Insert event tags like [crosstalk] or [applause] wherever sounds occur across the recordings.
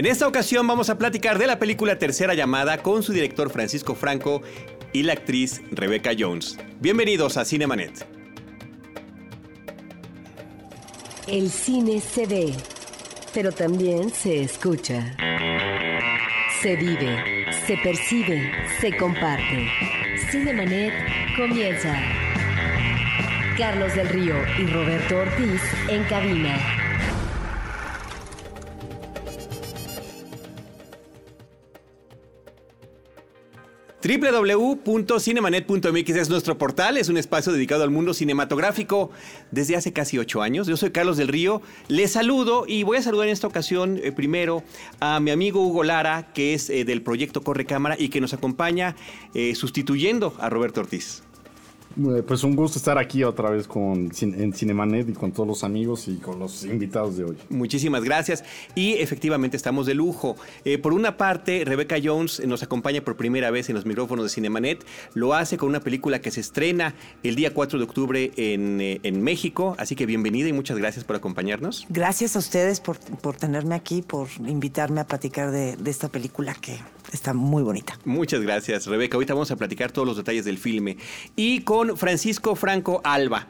En esta ocasión vamos a platicar de la película Tercera Llamada con su director Francisco Franco y la actriz Rebecca Jones. Bienvenidos a Cinemanet. El cine se ve, pero también se escucha. Se vive, se percibe, se comparte. Cinemanet comienza. Carlos del Río y Roberto Ortiz en cabina. www.cinemanet.mx es nuestro portal, es un espacio dedicado al mundo cinematográfico desde hace casi ocho años. Yo soy Carlos del Río, les saludo y voy a saludar en esta ocasión eh, primero a mi amigo Hugo Lara, que es eh, del proyecto Corre Cámara y que nos acompaña eh, sustituyendo a Roberto Ortiz. Eh, Pues un gusto estar aquí otra vez con, en Cinemanet y con todos los amigos y con los invitados de hoy. Muchísimas gracias. Y efectivamente estamos de lujo. Eh, por una parte, Rebecca Jones nos acompaña por primera vez en los micrófonos de Cinemanet. Lo hace con una película que se estrena el día 4 de octubre en, eh, en México. Así que bienvenida y muchas gracias por acompañarnos. Gracias a ustedes por, por tenerme aquí, por invitarme a platicar de, de esta película que está muy bonita. Muchas gracias, Rebeca. Ahorita vamos a platicar todos los detalles del filme. Y con Francisco Franco Alba.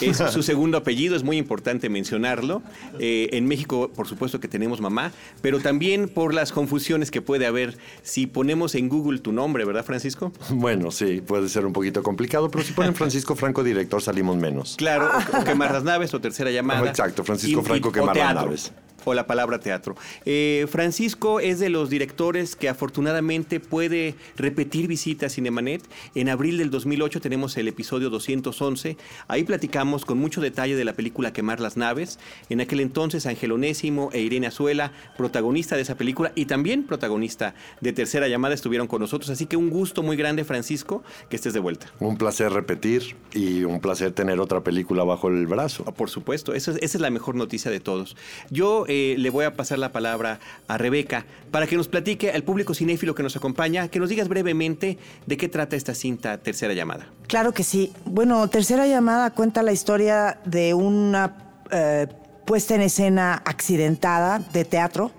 Es su [laughs] segundo apellido, es muy importante mencionarlo. Eh, en México, por supuesto que tenemos mamá, pero también por las confusiones que puede haber si ponemos en Google tu nombre, ¿verdad, Francisco? Bueno, sí, puede ser un poquito complicado, pero si ponen Francisco [laughs] Franco director salimos menos. Claro, o, o quemar las naves, o tercera llamada. Exacto, Francisco Franco, quemar las naves. O la palabra teatro. Eh, Francisco es de los directores que afortunadamente puede repetir visitas a Cinemanet. En abril del 2008 tenemos el episodio 211. Ahí platicamos con mucho detalle de la película Quemar las naves. En aquel entonces Ángel Onésimo e Irene Azuela, protagonista de esa película y también protagonista de Tercera Llamada, estuvieron con nosotros. Así que un gusto muy grande, Francisco, que estés de vuelta. Un placer repetir y un placer tener otra película bajo el brazo. Por supuesto, eso es- esa es la mejor noticia de todos. Yo eh, le voy a pasar la palabra a Rebeca para que nos platique al público cinéfilo que nos acompaña, que nos digas brevemente de qué trata esta cinta Tercera Llamada. Claro que sí. Bueno, Tercera Llamada cuenta la historia de una eh, puesta en escena accidentada de teatro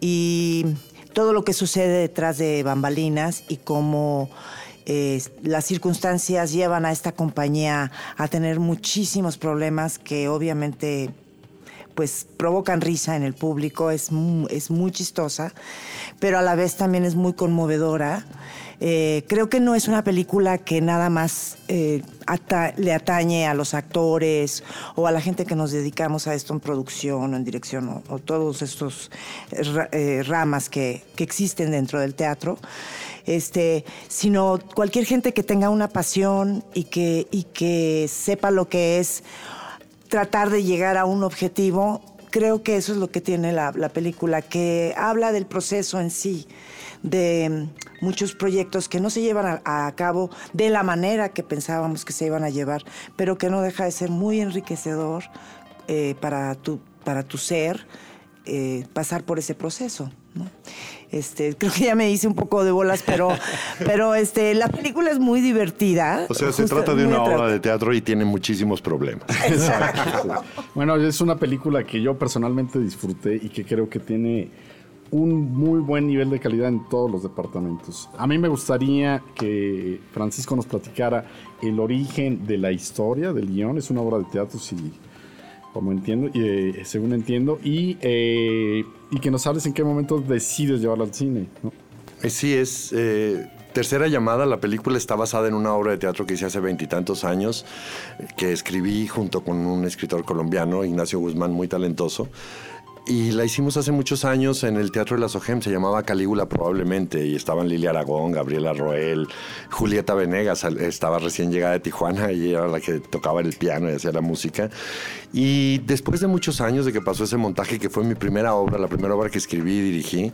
y todo lo que sucede detrás de bambalinas y cómo eh, las circunstancias llevan a esta compañía a tener muchísimos problemas que obviamente pues provocan risa en el público, es, mu- es muy chistosa, pero a la vez también es muy conmovedora. Eh, creo que no es una película que nada más eh, le atañe a los actores o a la gente que nos dedicamos a esto en producción o en dirección o, o todos estos eh, ramas que, que existen dentro del teatro. Este, sino cualquier gente que tenga una pasión y que, y que sepa lo que es tratar de llegar a un objetivo, creo que eso es lo que tiene la, la película, que habla del proceso en sí, de mm, muchos proyectos que no se llevan a, cabo de la manera que pensábamos que se iban a llevar, pero que no deja de ser muy enriquecedor eh, para, tu, para tu ser eh, pasar por ese proceso. Este, creo que ya me hice un poco de bolas, pero, [laughs] pero este, la película es muy divertida. O sea, se trata de una obra de teatro y tiene muchísimos problemas. [laughs] [laughs] Bueno, es una película que yo personalmente disfruté y que creo que tiene un muy buen nivel de calidad en todos los departamentos. A mí me gustaría que Francisco nos platicara el origen de la historia del guion. Es una obra de teatro, si, como entiendo, y, eh, según entiendo, y, eh, y que nos hables en qué momento decides llevarla al cine. Eh, Sí, es Tercera Llamada. La película está basada en una obra de teatro que hice hace veintitantos años, que escribí junto con un escritor colombiano, Ignacio Guzmán, muy talentoso. Y la hicimos hace muchos años en el Teatro de la SOGEM, se llamaba Calígula probablemente, y estaban Lilia Aragón, Gabriela Roel, Julieta Venegas, estaba recién llegada de Tijuana y era la que tocaba el piano y hacía la música. Y después de muchos años de que pasó ese montaje, que fue mi primera obra, la primera obra que escribí y dirigí,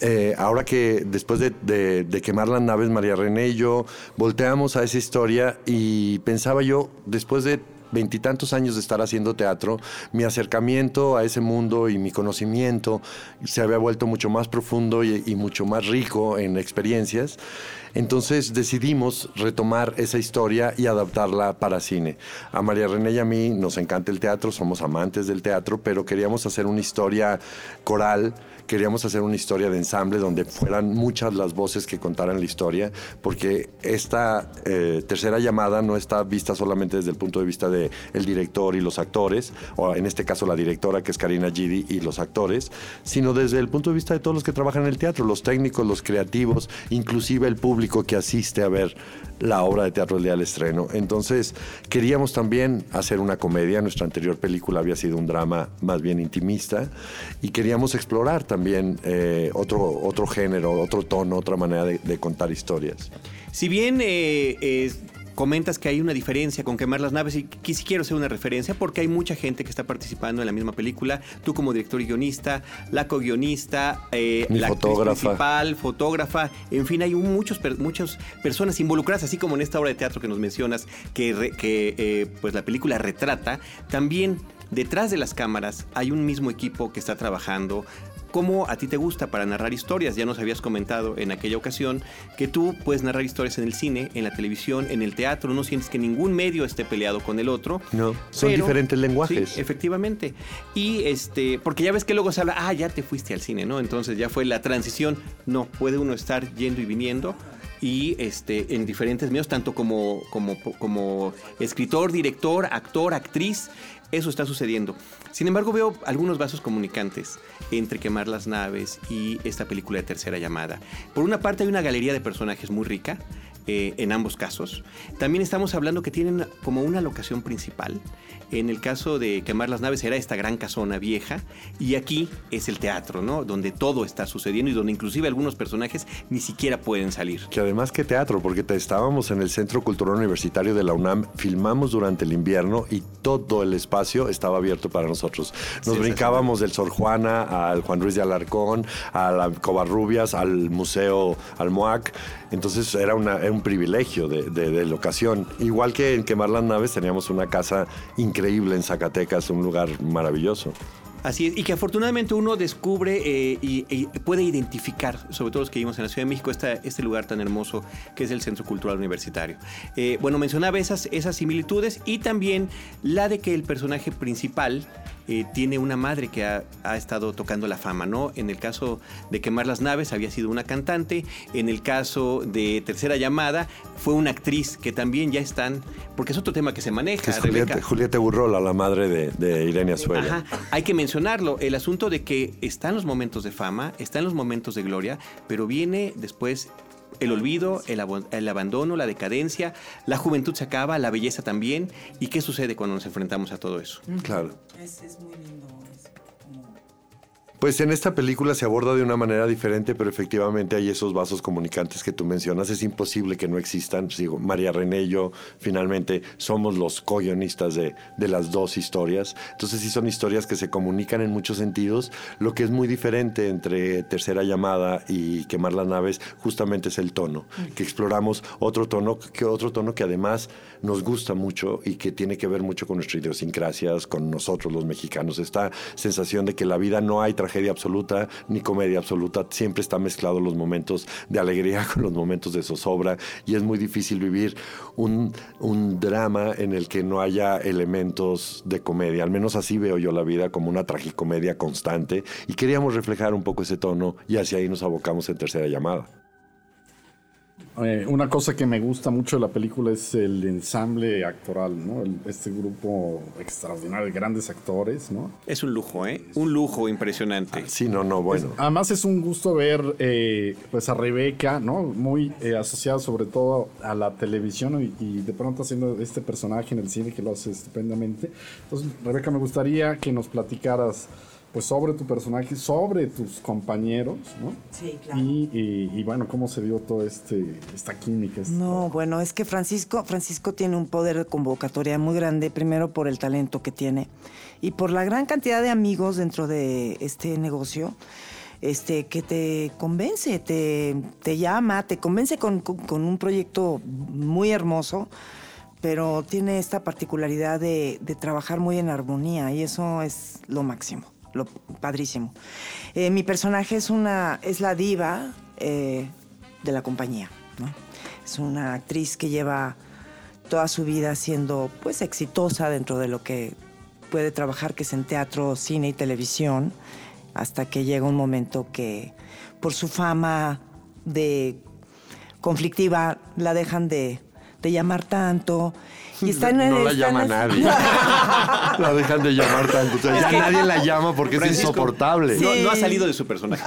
eh, ahora que después de, de- de quemar las naves, María René y yo volteamos a esa historia y pensaba yo, después de veintitantos años de estar haciendo teatro, mi acercamiento a ese mundo y mi conocimiento se había vuelto mucho más profundo y, y mucho más rico en experiencias. Entonces decidimos retomar esa historia y adaptarla para cine. A María René y a mí nos encanta el teatro, somos amantes del teatro, pero queríamos hacer una historia coral queríamos hacer una historia de ensamble donde fueran muchas las voces que contaran la historia, porque esta eh, tercera llamada no está vista solamente desde el punto de vista el director y los actores, o en este caso la directora que es Karina Gidi y los actores, sino desde el punto de vista de todos los que trabajan en el teatro, los técnicos, los creativos, inclusive el público que asiste a ver la obra de teatro el día del estreno. Entonces, queríamos también hacer una comedia. Nuestra anterior película había sido un drama más bien intimista y queríamos explorar también eh, otro, otro género, otro tono, otra manera de, contar historias. Si bien eh, comentas que hay una diferencia con quemar las naves y sí quiero hacer una referencia porque hay mucha gente que está participando en la misma película. Tú como director y guionista, la co-guionista, eh, la fotógrafa. principal, fotógrafa, en fin, hay muchos, muchas personas involucradas, así como en esta obra de teatro que nos mencionas, que, que eh, pues la película retrata. También detrás de las cámaras hay un mismo equipo que está trabajando cómo a ti te gusta para narrar historias. Ya nos habías comentado en aquella ocasión que tú puedes narrar historias en el cine, en la televisión, en el teatro. No sientes que ningún medio esté peleado con el otro. No, son diferentes lenguajes. Sí, efectivamente. Y este, porque ya ves que luego se habla, ah, ya te fuiste al cine, ¿no? Entonces ya fue la transición. No, puede uno estar yendo y viniendo y este, en diferentes medios, tanto como, como, como escritor, director, actor, actriz. Eso está sucediendo. Sin embargo, veo algunos vasos comunicantes entre quemar las naves y esta película de tercera llamada. Por una parte hay una galería de personajes muy rica, eh, en ambos casos. También estamos hablando que tienen como una locación principal. En el caso de quemar las naves era esta gran casona vieja y aquí es el teatro, ¿no? Donde todo está sucediendo y donde inclusive algunos personajes ni siquiera pueden salir. Que además que teatro, porque estábamos en el Centro Cultural Universitario de la UNAM, filmamos durante el invierno y todo el espacio estaba abierto para nosotros. Nos brincábamos del Sor Juana al Juan Ruiz de Alarcón, a la Covarrubias, al Museo Almoac. Entonces era, un privilegio de, de, locación. Igual que en Quemar las Naves teníamos una casa increíble en Zacatecas, un lugar maravilloso. Así es, y que afortunadamente uno descubre eh, y, puede identificar, sobre todo los que vivimos en la Ciudad de México, este lugar tan hermoso que es el Centro Cultural Universitario. Eh, bueno, mencionaba esas similitudes y también la de que el personaje principal eh, tiene una madre que ha, estado tocando la fama, ¿no? En el caso de Quemar las Naves había sido una cantante, en el caso de Tercera Llamada fue una actriz que también ya están, porque es otro tema que se maneja. es Julieta, Julieta, Burrola, la madre de, de Irene Azuela. Ajá, hay que mencionarlo, el asunto de que están los momentos de fama, están los momentos de gloria, pero viene después el olvido, el, el, abandono, la decadencia, la juventud se acaba, la belleza también. ¿Y qué sucede cuando nos enfrentamos a todo eso? Claro. Es, es muy lindo. Pues en esta película se aborda de una manera diferente, pero efectivamente hay esos vasos comunicantes que tú mencionas. Es imposible que no existan. Digo, María René y yo finalmente somos los co-guionistas de, de, las dos historias. Entonces sí son historias que se comunican en muchos sentidos. Lo que es muy diferente entre Tercera Llamada y Quemar las Naves justamente es el tono, que exploramos otro tono, que otro tono que además nos gusta mucho y que tiene que ver mucho con nuestras idiosincrasias, con nosotros los mexicanos. Esta sensación de que la vida no hay tragedia absoluta ni comedia absoluta, siempre está mezclado los momentos de alegría [laughs] con los momentos de zozobra y es muy difícil vivir un, un drama en el que no haya elementos de comedia. Al menos así veo yo la vida como una tragicomedia constante y queríamos reflejar un poco ese tono y hacia ahí nos abocamos en tercera llamada. Eh, una cosa que me gusta mucho de la película es el ensamble actoral, ¿no? este grupo extraordinario de grandes actores, ¿no? Es un lujo, ¿eh? Un lujo impresionante. sí, no, no, bueno. además es un gusto ver eh, pues a Rebeca, ¿no? Muy eh, asociada sobre todo a la televisión y, y, de pronto haciendo este personaje en el cine que lo hace estupendamente. Entonces, Rebeca, me gustaría que nos platicaras pues sobre tu personaje, sobre tus compañeros, ¿no? Sí, claro. Y, bueno, cómo se dio toda este, esta química. No, bueno, es que Francisco, Francisco tiene un poder de convocatoria muy grande, primero por el talento que tiene y por la gran cantidad de amigos dentro de este negocio. Este, que te convence, te, te llama, te convence con, con un proyecto muy hermoso pero tiene esta particularidad de, de trabajar muy en armonía y eso es lo máximo, lo padrísimo. Eh, mi personaje es, una, es la diva eh, de la compañía. Es una actriz que lleva toda su vida siendo pues exitosa dentro de lo que puede trabajar, que es en teatro, cine y televisión, hasta que llega un momento que por su fama de conflictiva la dejan de, de llamar tanto. Y está en el- no la en llama el- nadie. [laughs] la dejan de llamar tanto. O sea, ya nadie la llama porque Francisco, es insoportable. No, Sí. no ha salido de su personaje.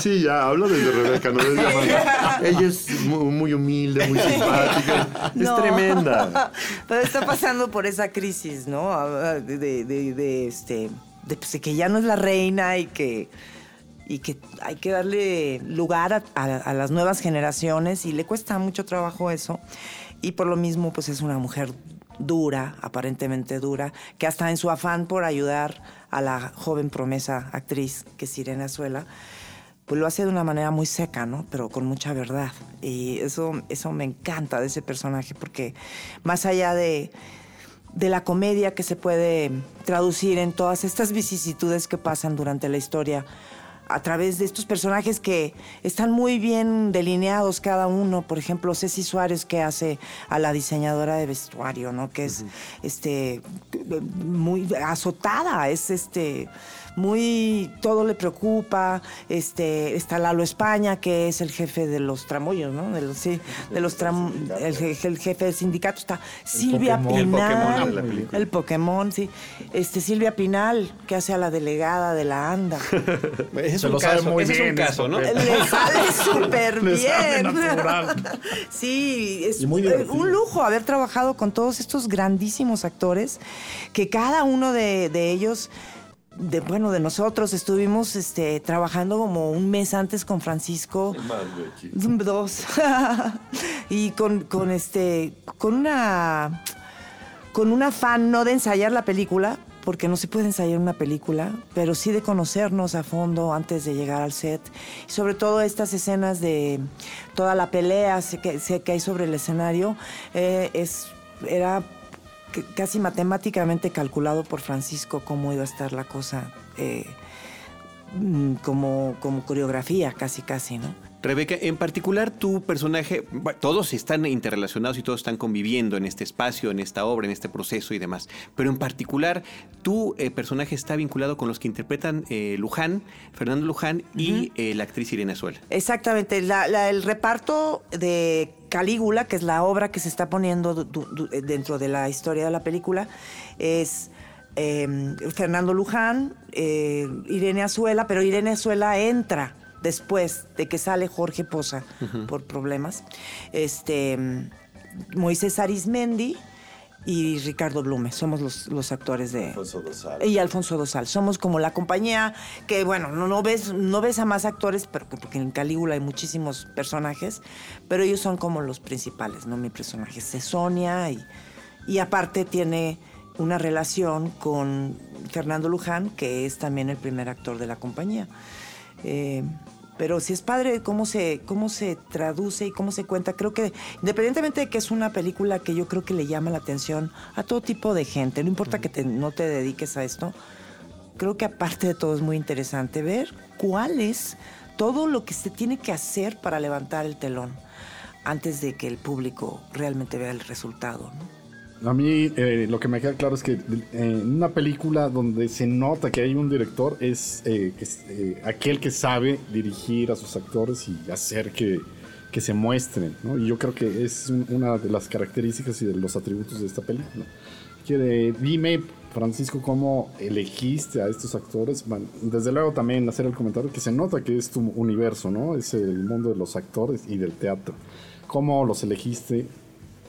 Sí, ya, habla desde Rebeca, no desde Amanda. Ella es muy, muy humilde, muy simpática. Es No. tremenda. Pero está pasando por esa crisis, ¿no? Ah, De, de- de- de, este, de, pues, de que ya no es la reina y que, y que hay que darle lugar a, a- a las nuevas generaciones y le cuesta mucho trabajo eso. Y por lo mismo, pues es una mujer dura, aparentemente dura, que hasta en su afán por ayudar a la joven promesa actriz, que es Irene Azuela, pues lo hace de una manera muy seca, ¿no? Pero con mucha verdad. Y eso, eso me encanta de ese personaje, porque más allá de, de la comedia que se puede traducir en todas estas vicisitudes que pasan durante la historia, a través de estos personajes que están muy bien delineados cada uno. Por ejemplo, Ceci Suárez que hace a la diseñadora de vestuario, ¿no? Que es este muy azotada, es este muy todo le preocupa. Este está Lalo España que es el jefe de los tramoyos, ¿no? De los, sí, de los tram- el, je- el jefe del sindicato está Silvia Pokémon. El Pinal, Pokémon el Pokémon, sí. Este Silvia Pinal que hace a la delegada de la ANDA. [laughs] Es Se un lo sabe caso, muy ese es un bien, caso, ¿no? Le sale [laughs] súper sale bien. [laughs] Sí, es un lujo haber trabajado con todos estos grandísimos actores, que cada uno de, de ellos, de, bueno, de nosotros estuvimos este, trabajando como un mes antes con Francisco. Dos. [laughs] y con, con este. con una. con un afán no de ensayar la película, porque no se puede ensayar una película, pero sí de conocernos a fondo antes de llegar al set. Y sobre todo estas escenas de toda la pelea que, que hay sobre el escenario, eh, es, era casi matemáticamente calculado por Francisco cómo iba a estar la cosa. eh, mm, como, como coreografía, casi, casi, ¿no? Rebeca, en particular tu personaje, todos están interrelacionados y todos están conviviendo en este espacio, en esta obra, en este proceso y demás. Pero en particular, tu eh, personaje está vinculado con los que interpretan eh, Luján, Fernando Luján y eh, la actriz Irene Azuela. Exactamente, la- la- el reparto de Calígula, que es la obra que se está poniendo du- du- du- dentro de la historia de la película, es eh, Fernando Luján, Irene Azuela, pero Irene Azuela entra después de que sale Jorge Poza por problemas. Este, Moisés Arismendi y Ricardo Blume, somos los, los actores de... Y Alfonso Dosal. Somos como la compañía que, bueno, no, no, ves, no ves a más actores, pero, porque en Calígula hay muchísimos personajes, pero ellos son como los principales, ¿no? Mi personaje es Sonia y, y aparte tiene una relación con Fernando Luján, que es también el primer actor de la compañía. Eh, pero sí es padre cómo se, cómo se traduce y cómo se cuenta. Creo que, independientemente de que es una película que yo creo que le llama la atención a todo tipo de gente, no importa que te- no te dediques a esto, creo que aparte de todo es muy interesante ver cuál es todo lo que se tiene que hacer para levantar el telón antes de que el público realmente vea el resultado. ¿no? A mí eh, lo que me queda claro es que eh, en una película donde se nota que hay un director es, eh, es, eh, aquel que sabe dirigir a sus actores y hacer que, que se muestren. ¿no? Y yo creo que es un- una de las características y de los atributos de esta película. Que dime, Francisco, cómo elegiste a estos actores. Bueno, desde luego también hacer el comentario que se nota que es tu universo, ¿no? Es el mundo de los actores y del teatro. ¿Cómo los elegiste?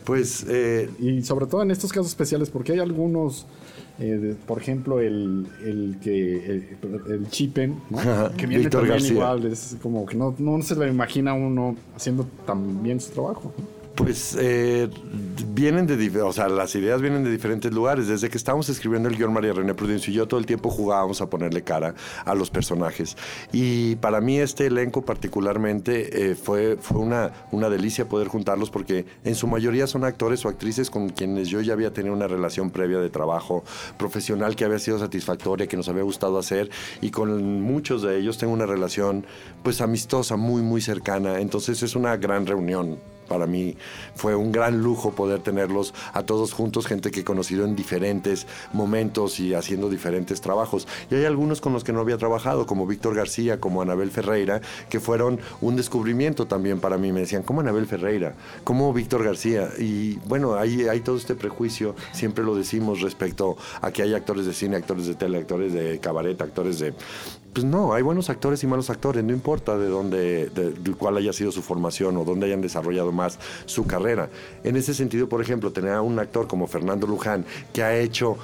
Pues eh, Y sobre todo en estos casos especiales, porque hay algunos, eh, de- por ejemplo, el, el que el, el Chipen, ¿no? Que viene Víctor también García. igual, es como que no, no se le imagina uno haciendo tan bien su trabajo. ¿no? Pues eh, vienen de, o sea, las ideas vienen de diferentes lugares. Desde que estábamos escribiendo el guion, María René Prudencio y yo todo el tiempo jugábamos a ponerle cara a los personajes. Y para mí este elenco particularmente eh, fue, fue una, una delicia poder juntarlos porque en su mayoría son actores o actrices con quienes yo ya había tenido una relación previa de trabajo profesional que había sido satisfactoria, que nos había gustado hacer y con muchos de ellos tengo una relación pues amistosa, muy, muy cercana. Entonces es una gran reunión para mí fue un gran lujo poder tenerlos a todos juntos, gente que he conocido en diferentes momentos y haciendo diferentes trabajos. Y hay algunos con los que no había trabajado, como Víctor García, como Anabel Ferreira, que fueron un descubrimiento también para mí. Me decían, ¿cómo Anabel Ferreira? ¿Cómo Víctor García? Y bueno, hay, hay todo este prejuicio, siempre lo decimos respecto a que hay actores de cine, actores de tele, actores de cabaret, actores de... Pues no, hay buenos actores y malos actores, no importa de dónde, de, de cuál haya sido su formación o dónde hayan desarrollado más su carrera. En ese sentido, por ejemplo, tener a un actor como Fernando Luján, que ha hecho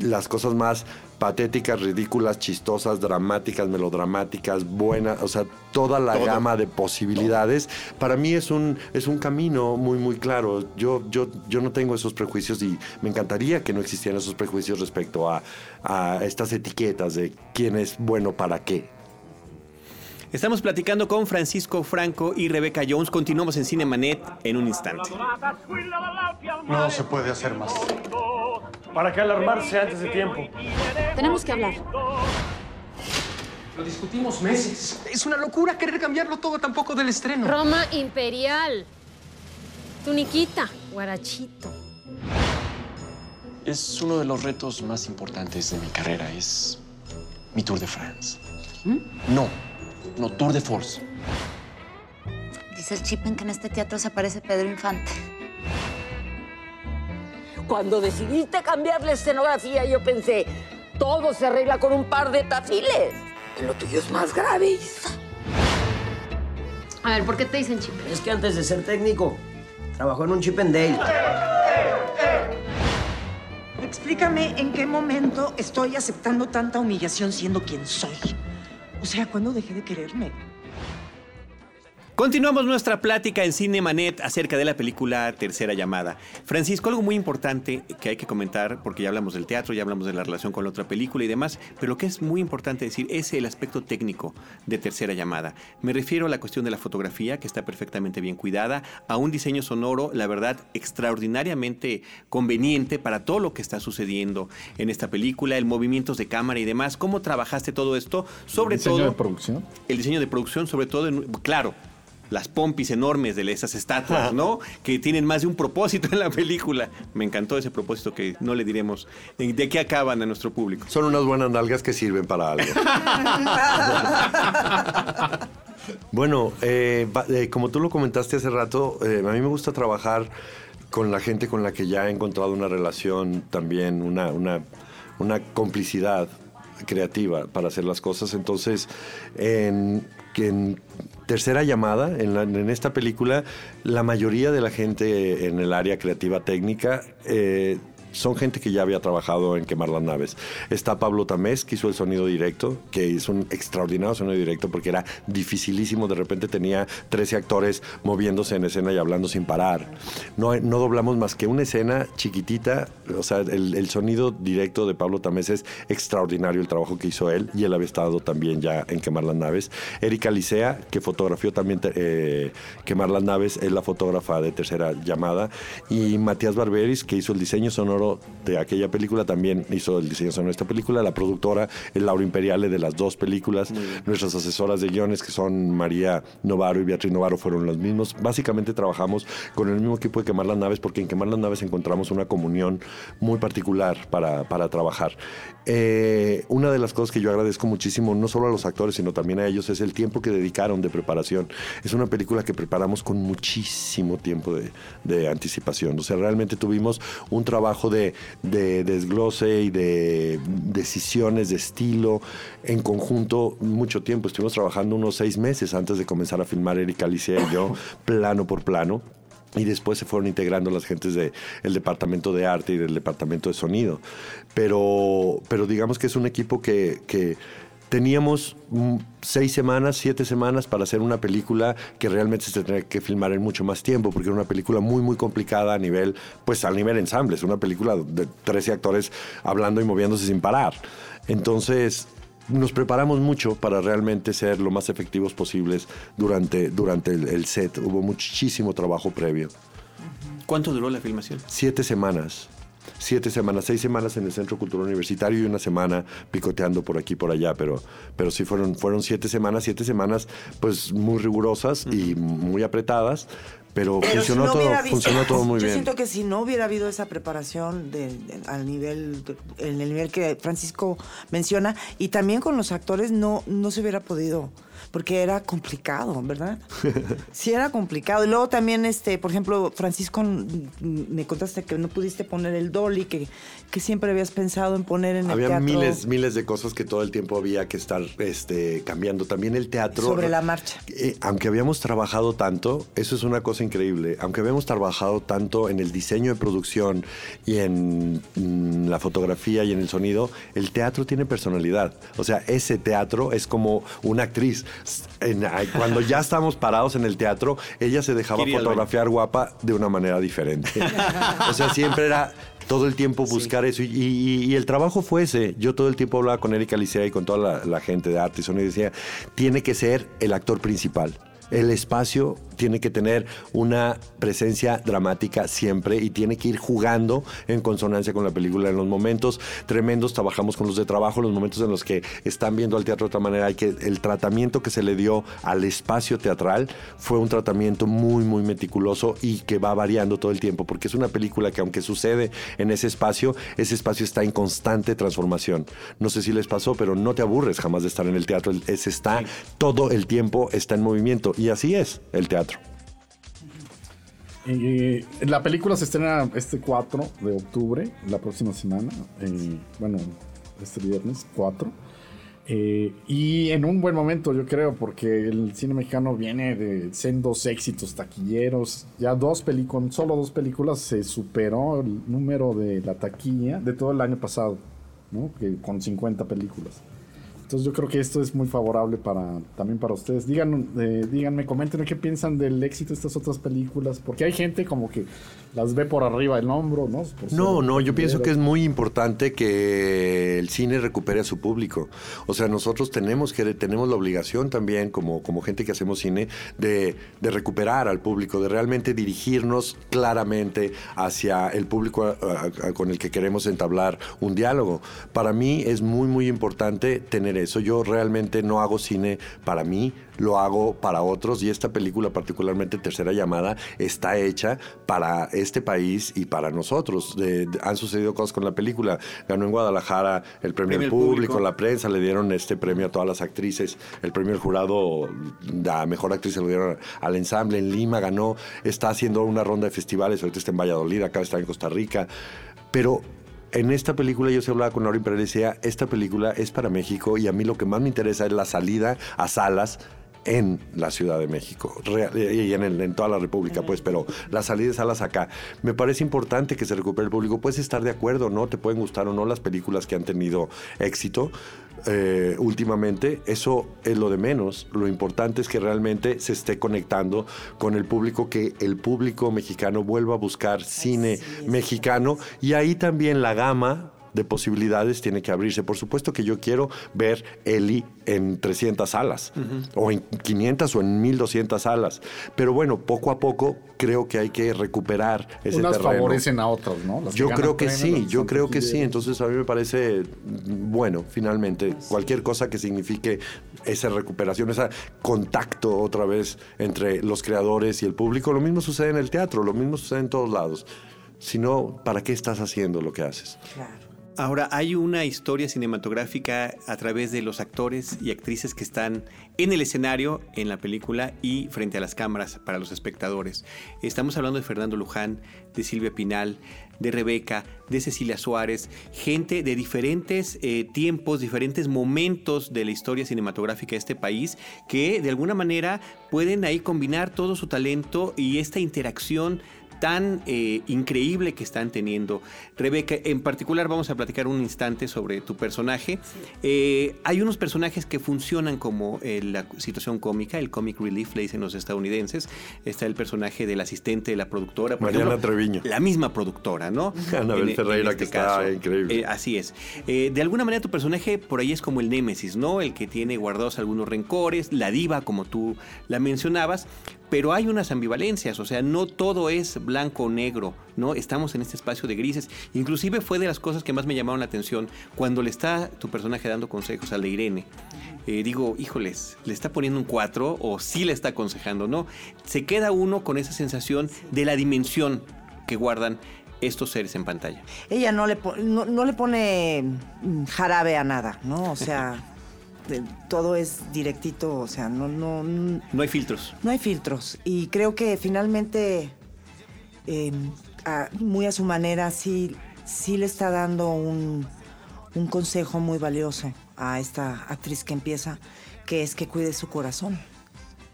las cosas más patéticas, ridículas, chistosas, dramáticas, melodramáticas, buenas, o sea, toda la gama de posibilidades, para mí es un, es un camino muy, muy claro. Yo, yo, yo no tengo esos prejuicios y me encantaría que no existieran esos prejuicios respecto a, a estas etiquetas de quién es bueno para qué. Estamos platicando con Francisco Franco y Rebeca Jones. Continuamos en Cinemanet en un instante. No se puede hacer más. ¿Para qué alarmarse antes de tiempo? Tenemos que hablar. Lo discutimos meses. Es una locura querer cambiarlo todo tampoco del estreno. Roma imperial. Tuniquita. Guarachito. Es uno de los retos más importantes de mi carrera. Es mi Tour de France. No, no, Tour de Force. Dice el Chipen que en este teatro se aparece Pedro Infante. Cuando decidiste cambiar la escenografía, yo pensé, todo se arregla con un par de tafiles. Lo tuyo es más grave, Isa. A ver, ¿por qué te dicen chip? Es que antes de ser técnico, trabajó en un Chip and Dale. Explícame en qué momento estoy aceptando tanta humillación siendo quien soy. O sea, ¿cuándo dejé de quererme? Continuamos nuestra plática en Cinemanet acerca de la película Tercera Llamada. Francisco, algo muy importante que hay que comentar, porque ya hablamos del teatro, ya hablamos de la relación con la otra película y demás, pero lo que es muy importante decir es el aspecto técnico de Tercera Llamada. Me refiero a la cuestión de la fotografía, que está perfectamente bien cuidada, a un diseño sonoro, la verdad, extraordinariamente conveniente para todo lo que está sucediendo en esta película, el movimientos de cámara y demás. ¿Cómo trabajaste todo esto? Sobre ¿El diseño todo... de producción? El diseño de producción, sobre todo, en- claro, las pompis enormes de esas estatuas, ¿no? Que tienen más de un propósito en la película. Me encantó ese propósito que no le diremos de qué acaban a nuestro público. Son unas buenas nalgas que sirven para algo. [laughs] Bueno, eh, eh, como tú lo comentaste hace rato, eh, a mí me gusta trabajar con la gente con la que ya he encontrado una relación también, una, una, una complicidad creativa para hacer las cosas. Entonces, en, que en tercera llamada, en, la- en esta película, la mayoría de la gente en el área creativa técnica eh, son gente que ya había trabajado en Quemar las Naves. Está Pablo Tamés, que hizo el sonido directo, que hizo un extraordinario sonido directo porque era dificilísimo. De repente tenía 13 actores moviéndose en escena y hablando sin parar. No, no doblamos más que una escena chiquitita. O sea, el, el sonido directo de Pablo Tamés es extraordinario el trabajo que hizo él y él había estado también ya en Quemar las Naves. Erika Licea, que fotografió también eh, Quemar las Naves, es la fotógrafa de tercera llamada. Y Matías Barberis, que hizo el diseño sonoro de aquella película, también hizo el diseño sonoro de esta película. La productora es Laura Imperiale de las dos películas. Nuestras asesoras de guiones, que son María Novaro y Beatriz Novaro, fueron los mismos. Básicamente trabajamos con el mismo equipo de Quemar las Naves, porque en Quemar las Naves encontramos una comunión muy particular para, para trabajar. Eh, una de las cosas que yo agradezco muchísimo, no solo a los actores, sino también a ellos, es el tiempo que dedicaron de preparación. Es una película que preparamos con muchísimo tiempo de, de anticipación. O sea, realmente tuvimos un trabajo de, de desglose y de decisiones de estilo en conjunto mucho tiempo. Estuvimos trabajando unos seis meses antes de comenzar a filmar Erika Alicia y yo, [laughs] plano por plano. Y después se fueron integrando las gentes del departamento de arte y del departamento de sonido. Pero, pero digamos que es un equipo que, que teníamos mm, seis semanas, siete semanas para hacer una película que realmente se tendría que filmar en mucho más tiempo, porque era una película muy, muy complicada a nivel, pues a nivel ensamble. Es una película de 13 actores hablando y moviéndose sin parar. Entonces, nos preparamos mucho para realmente ser lo más efectivos posibles durante, durante el, el set. Hubo muchísimo trabajo previo. ¿Cuánto duró la filmación? Siete semanas. Siete semanas, seis semanas en el Centro Cultural Universitario y una semana picoteando por aquí y por allá, pero, pero sí fueron, fueron siete semanas, siete semanas pues muy rigurosas y muy apretadas, pero, Pero funcionó, si no todo, visto- funcionó todo muy Yo bien. siento que si no hubiera habido esa preparación de, de- al nivel, en el nivel que Francisco menciona, y también con los actores no, no se hubiera podido, porque era complicado, ¿verdad? [laughs] Sí era complicado. Y luego también, este, por ejemplo, Francisco, me contaste que no pudiste poner el dolly, que, que siempre habías pensado en poner en el Había teatro miles, miles de cosas que todo el tiempo había que estar este, cambiando. También el teatro. sobre la marcha. Eh, aunque habíamos trabajado tanto, eso es una cosa increíble, aunque habíamos trabajado tanto en el diseño de producción y en mm, la fotografía y en el sonido, el teatro tiene personalidad. O sea, ese teatro es como una actriz. En- cuando ya estábamos parados en el teatro, ella se dejaba fotografiar guapa de una manera diferente. [laughs] o sea, siempre era todo el tiempo buscar eso. Y, y- y el trabajo fue ese. Yo todo el tiempo hablaba con Erika Licea y con toda la, la gente de arte y sonido y decía, tiene que ser el actor principal. El espacio tiene que tener una presencia dramática siempre y tiene que ir jugando en consonancia con la película. En los momentos tremendos trabajamos con los de trabajo, los momentos en los que están viendo al teatro de otra manera, hay que el tratamiento que se le dio al espacio teatral fue un tratamiento muy, muy meticuloso y que va variando todo el tiempo, porque es una película que aunque sucede en ese espacio, ese espacio está en constante transformación. No sé si les pasó, pero no te aburres jamás de estar en el teatro. Es está todo el tiempo está en movimiento y así es el teatro. La película se estrena este 4 de octubre, la próxima semana. eh, bueno, este viernes 4. Eh, y en un buen momento, yo creo, porque el cine mexicano viene de sendos éxitos taquilleros. Ya dos películas, solo dos películas se superó el número de la taquilla de todo el año pasado. Que con 50 películas. Entonces yo creo que esto es muy favorable para también para ustedes. Digan, eh, díganme, comenten qué piensan del éxito de estas otras películas, porque hay gente como que las ve por arriba del hombro, ¿no? Por No, no, yo pienso que es muy importante que el cine recupere a su público. O sea, nosotros tenemos que tenemos la obligación también, como, como gente que hacemos cine, de, de recuperar al público, de realmente dirigirnos claramente hacia el público a- a- a- con el que queremos entablar un diálogo. Para mí es muy, muy importante tener eso. Yo realmente no hago cine para mí, lo hago para otros y esta película, particularmente Tercera Llamada, está hecha para este país y para nosotros. De- de- han sucedido cosas con la película. Ganó en Guadalajara el premio al público, público. la prensa le dieron este premio a todas las actrices. El premio del jurado, la mejor actriz se lo dieron al ensamble. En Lima ganó, está haciendo una ronda de festivales, ahorita está en Valladolid, de estar en Costa Rica. Pero en esta película yo se hablaba con Laura Pérez y decía, esta película es para México y a mí lo que más me interesa es la salida a salas en la Ciudad de México y en, el- en toda la República, pues, pero la salida de salas acá. Me parece importante que se recupere el público. Puedes estar de acuerdo, ¿no? Te pueden gustar o no las películas que han tenido éxito eh, últimamente. Eso es lo de menos. Lo importante es que realmente se esté conectando con el público, que el público mexicano vuelva a buscar cine mexicano y ahí también la gama de posibilidades tiene que abrirse. Por supuesto que yo quiero ver Eli en 300 salas, o en 500 o en 1200 salas. Pero bueno, poco a poco creo que hay que recuperar ese Unas terreno. favorecen a otras, ¿no? Las Yo creo que sí, yo creo que sí. Entonces a mí me parece bueno, finalmente, cualquier cosa que signifique esa recuperación, ese contacto otra vez entre los creadores y el público. Lo mismo sucede en el teatro, lo mismo sucede en todos lados. Si no, ¿para qué estás haciendo lo que haces? Ahora, hay una historia cinematográfica a través de los actores y actrices que están en el escenario, en la película y frente a las cámaras para los espectadores. Estamos hablando de Fernando Luján, de Silvia Pinal, de Rebeca, de Cecilia Suárez, gente de diferentes eh, tiempos, diferentes momentos de la historia cinematográfica de este país que de alguna manera pueden ahí combinar todo su talento y esta interacción tan eh, increíble que están teniendo. Rebeca, en particular vamos a platicar un instante sobre tu personaje. Eh, hay unos personajes que funcionan como eh, la situación cómica, el comic relief, le dicen los estadounidenses. Está el personaje del asistente de la productora. por Mariana ejemplo, Treviño. La misma productora, ¿no? [laughs] Anabel en Ferreira, este que está increíble. Eh, así es. Eh, de alguna manera tu personaje por ahí es como el némesis, ¿no? El que tiene guardados algunos rencores, la diva, como tú la mencionabas. Pero hay unas ambivalencias, o sea, no todo es blanco o negro, ¿no? Estamos en este espacio de grises. Inclusive fue de las cosas que más me llamaron la atención cuando le está tu personaje dando consejos a la Irene. Eh, digo, híjoles, ¿le está poniendo un 4 o sí le está aconsejando, no? Se queda uno con esa sensación de la dimensión que guardan estos seres en pantalla. Ella no le, no, no le pone mm, jarabe a nada, ¿no? O sea, de- [laughs] todo es directito, o sea, no, no, No hay filtros. no hay filtros. Y creo que finalmente, eh, a- muy a su manera, sí, sí le está dando un, un consejo muy valioso a esta actriz que empieza, que es que cuide su corazón.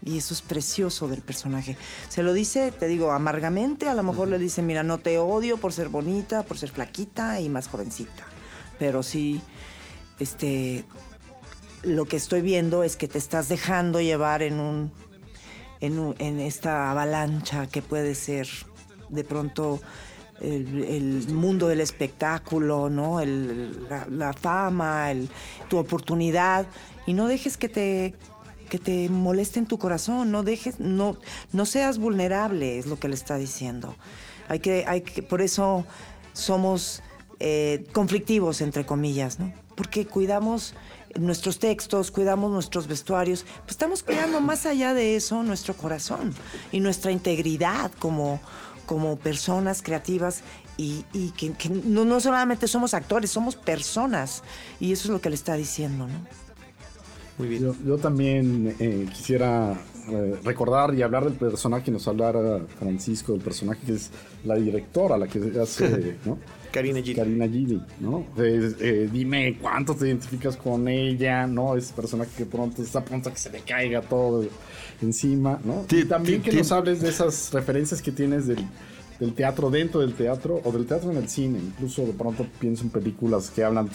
Y eso es precioso del personaje. Se lo dice, te digo, amargamente. A lo mejor le dice, mira, no te odio por ser bonita, por ser flaquita y más jovencita. Pero sí, este, lo que estoy viendo es que te estás dejando llevar en un, en, esta avalancha que puede ser de pronto el, mundo del espectáculo, ¿no? La, fama, el- tu oportunidad. Y no dejes que te, que te moleste en tu corazón, no dejes, no, no seas vulnerable, es lo que le está diciendo. Hay que, hay que, por eso somos eh, conflictivos, entre comillas, ¿no? Porque cuidamos nuestros textos, cuidamos nuestros vestuarios, pues estamos cuidando más allá de eso nuestro corazón y nuestra integridad como, como personas creativas y, y que, que no, no solamente somos actores, somos personas y eso es lo que le está diciendo, ¿no? Muy bien. Yo, yo también eh, quisiera eh, recordar y hablar del personaje que nos hablara Francisco, del personaje que es la directora, la que hace, [laughs] ¿no? Karina Gidi. Karina Gidi, ¿no? Eh, eh, dime cuánto te identificas con ella, ¿no? Ese personaje que pronto está a punto de que se le caiga todo encima, ¿no? Y también que nos hables de esas referencias que tienes del, del teatro dentro del teatro o del teatro en el cine. Incluso de pronto pienso en películas que hablan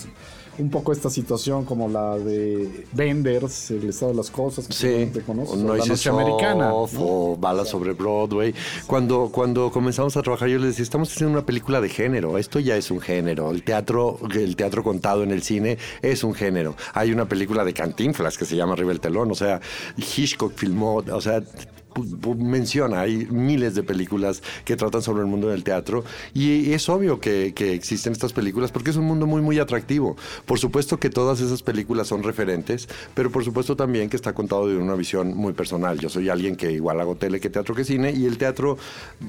un poco esta situación como la de Benders, el estado de las cosas, que Sí, seguramente conoces, o la noche americana. O Balas sobre Broadway. Cuando, cuando comenzamos a trabajar, yo les decía, estamos haciendo una película de género. Esto ya es un género. El teatro, el teatro contado en el cine es un género. Hay una película de Cantinflas que se llama Arriba el telón. O sea, Hitchcock filmó, o sea, menciona, hay miles de películas que tratan sobre el mundo del teatro y es obvio que, que existen estas películas porque es un mundo muy muy atractivo. Por supuesto que todas esas películas son referentes, pero por supuesto también que está contado de una visión muy personal. Yo soy alguien que igual hago tele que teatro que cine y el teatro,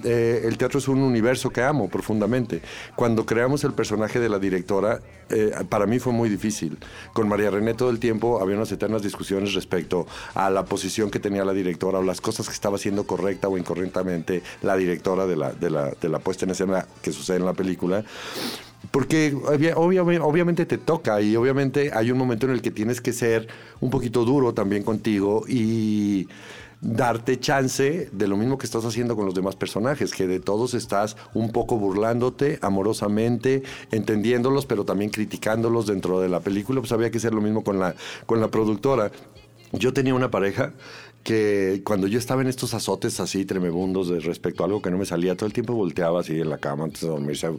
eh, el teatro es un universo que amo profundamente. Cuando creamos el personaje de la directora, eh, para mí fue muy difícil. Con María René todo el tiempo había unas eternas discusiones respecto a la posición que tenía la directora o las cosas que estaba haciendo correcta o incorrectamente la directora de la, de la, de la puesta en escena que sucede en la película. Porque obvia- obvia- obviamente te toca y obviamente hay un momento en el que tienes que ser un poquito duro también contigo y darte chance de lo mismo que estás haciendo con los demás personajes, que de todos estás un poco burlándote amorosamente, entendiéndolos, pero también criticándolos dentro de la película, pues había que hacer lo mismo con la, con la productora. Yo tenía una pareja que cuando yo estaba en estos azotes así tremebundos de respecto a algo que no me salía, todo el tiempo volteaba así en la cama antes de dormirse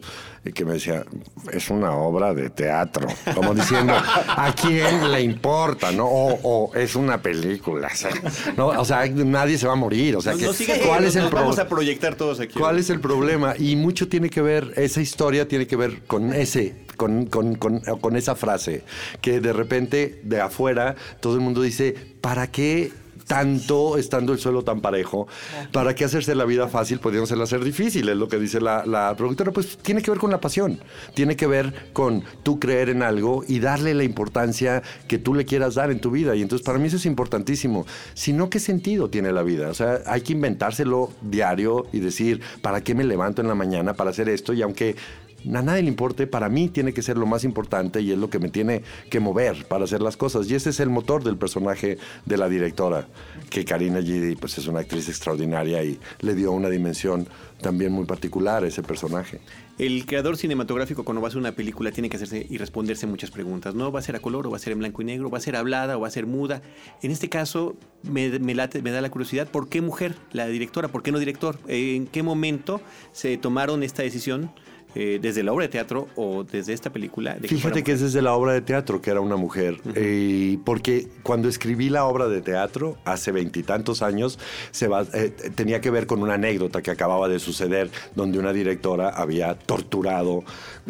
y que me decía, es una obra de teatro, como diciendo, [laughs] ¿a quién le importa? ¿no? O, o es una película, o sea, ¿no? O sea, nadie se va a morir, o sea, No- que, no ¿cuál es el vamos problema? a proyectar todos aquí. ¿Cuál es el problema? Y mucho tiene que ver, esa historia tiene que ver con ese, con, con, con, con esa frase, que de repente de afuera todo el mundo dice, ¿para qué? Tanto estando el suelo tan parejo, ¿para qué hacerse la vida fácil pudiéndosela hacer difícil? Es lo que dice la, la productora. Pues tiene que ver con la pasión, tiene que ver con tú creer en algo y darle la importancia que tú le quieras dar en tu vida. Y entonces para mí eso es importantísimo. Si no, ¿qué sentido tiene la vida? O sea, hay que inventárselo diario y decir, ¿para qué me levanto en la mañana para hacer esto? Y aunque a nadie le importe, para mí tiene que ser lo más importante y es lo que me tiene que mover para hacer las cosas. Y ese es el motor del personaje de la directora, que Karina Gidi pues, es una actriz extraordinaria y le dio una dimensión también muy particular a ese personaje. El creador cinematográfico cuando va a hacer una película tiene que hacerse y responderse muchas preguntas, ¿no? ¿Va a ser a color o va a ser en blanco y negro? ¿Va a ser hablada o va a ser muda? En este caso me, da la curiosidad, ¿por qué mujer la directora? ¿Por qué no director? ¿En qué momento se tomaron esta decisión eh, desde la obra de teatro o desde esta película? de Fíjate que es desde la obra de teatro que era una mujer. Eh, porque cuando escribí la obra de teatro, hace veintitantos años, se va- eh, tenía que ver con una anécdota que acababa de suceder, donde una directora había torturado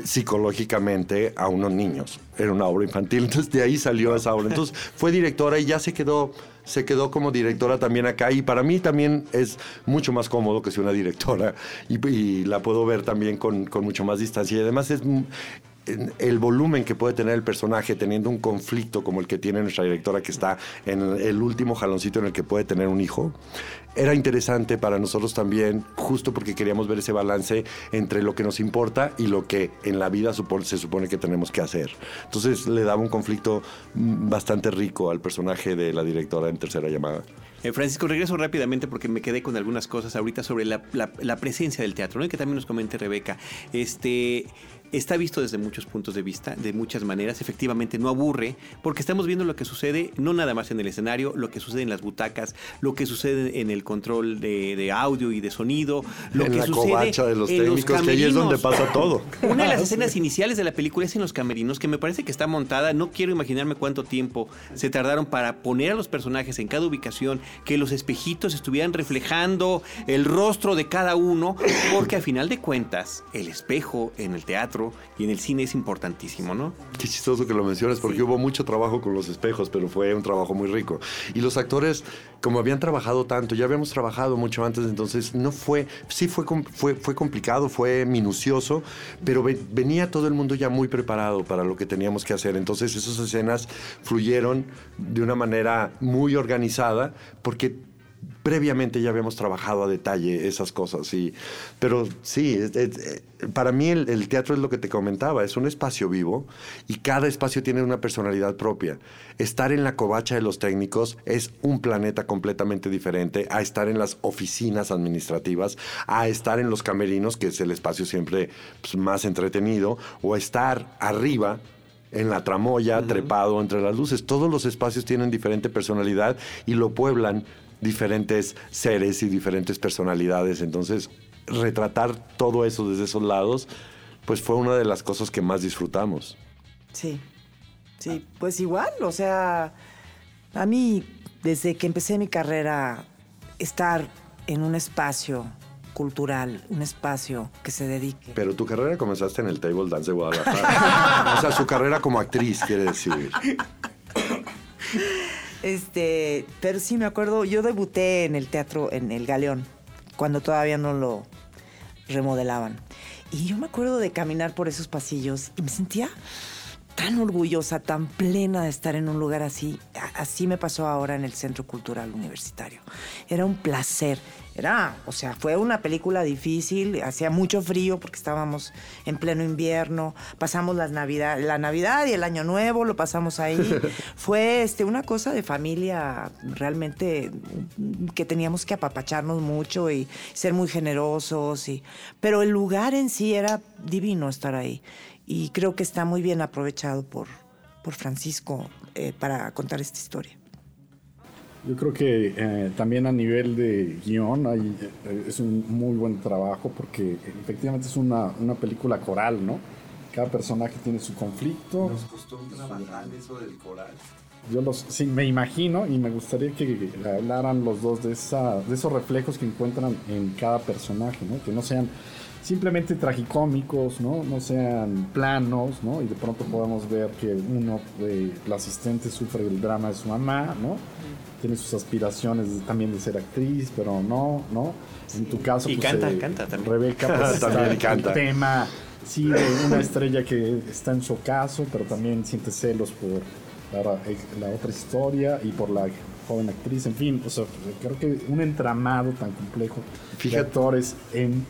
psicológicamente a unos niños. Era una obra infantil. [laughs] Entonces de ahí salió esa obra. Entonces fue directora y ya se quedó. Se quedó como directora también acá y para mí también es mucho más cómodo que sea una directora y, la puedo ver también con, con mucho más distancia. Y además es el volumen que puede tener el personaje teniendo un conflicto como el que tiene nuestra directora que está en el último jaloncito en el que puede tener un hijo, era interesante para nosotros también, justo porque queríamos ver ese balance entre lo que nos importa y lo que en la vida se supone que tenemos que hacer. Entonces le daba un conflicto mm, bastante rico al personaje de la directora en tercera llamada. Eh, Francisco, regreso rápidamente porque me quedé con algunas cosas ahorita sobre la, presencia del teatro, que también nos comente Rebeca. Este. Está visto desde muchos puntos de vista, de muchas maneras. Efectivamente, no aburre, porque estamos viendo lo que sucede no nada más en el escenario, lo que sucede en las butacas, lo que sucede en el control de, de audio y de sonido, lo en que la sucede covacha de los en técnicos, que ahí es donde camerinos. pasa todo. [laughs] Una de las escenas iniciales de la película es en los camerinos, que me parece que está montada. No quiero imaginarme cuánto tiempo se tardaron para poner a los personajes en cada ubicación, que los espejitos estuvieran reflejando el rostro de cada uno, porque a final de cuentas, el espejo en el teatro y en el cine es importantísimo, ¿no? Qué chistoso que lo menciones porque hubo mucho trabajo con los espejos, pero fue un trabajo muy rico. Y los actores, como habían trabajado tanto, ya habíamos trabajado mucho antes, entonces no fue, sí fue, fue, fue complicado, fue minucioso, pero ve- venía todo el mundo ya muy preparado para lo que teníamos que hacer. Entonces esas escenas fluyeron de una manera muy organizada porque previamente ya habíamos trabajado a detalle esas cosas. Y, pero sí, es- es- eh, para mí el, el teatro es lo que te comentaba, es un espacio vivo y cada espacio tiene una personalidad propia. Estar en la covacha de los técnicos es un planeta completamente diferente a estar en las oficinas administrativas, a estar en los camerinos, que es el espacio siempre pues, más entretenido, o a estar arriba en la tramoya, trepado entre las luces. Todos los espacios tienen diferente personalidad y lo pueblan diferentes seres y diferentes personalidades. Entonces, retratar todo eso desde esos lados, pues fue una de las cosas que más disfrutamos. Sí, sí, pues igual, o sea, a mí desde que empecé mi carrera, estar en un espacio cultural, un espacio que se dedique. Pero tu carrera comenzaste en el Table Dance de Guadalajara. o sea, su carrera como actriz, quiere decir. [laughs] Este, pero sí me acuerdo, yo debuté en el teatro, en el Galeón, cuando todavía no lo remodelaban. Y yo me acuerdo de caminar por esos pasillos y me sentía tan orgullosa, tan plena de estar en un lugar así. Así me pasó ahora en el Centro Cultural Universitario. Era un placer. Era, o sea, fue una película difícil, hacía mucho frío porque estábamos en pleno invierno, pasamos las Navidad, la Navidad y el Año Nuevo, lo pasamos ahí. [laughs] fue este, una cosa de familia realmente que teníamos que apapacharnos mucho y ser muy generosos. Y, pero el lugar en sí era divino estar ahí y creo que está muy bien aprovechado por, por Francisco eh, para contar esta historia. Yo creo que eh, también a nivel de guion hay, eh, es un muy buen trabajo porque efectivamente es una, una película coral, ¿no? Cada personaje tiene su conflicto. costó trabajar eso del coral. Yo los, sí, me imagino y me gustaría que hablaran los dos de, esa, de esos reflejos que encuentran en cada personaje, ¿no? Que no sean simplemente tragicómicos, ¿no? No sean planos, ¿no? Y de pronto podamos ver que uno de el asistente sufre el drama de su mamá, ¿no? Tiene sus aspiraciones de- también de ser actriz, pero no, ¿no? En tu caso, Y pues, canta, eh, canta también. Rebeca, pues, [laughs] También está canta. el tema, sí, de una estrella que está en su ocaso, pero también siente celos por la, la otra historia y por la joven actriz, en fin, o sea, creo que un entramado tan complejo de Fíjate. actores en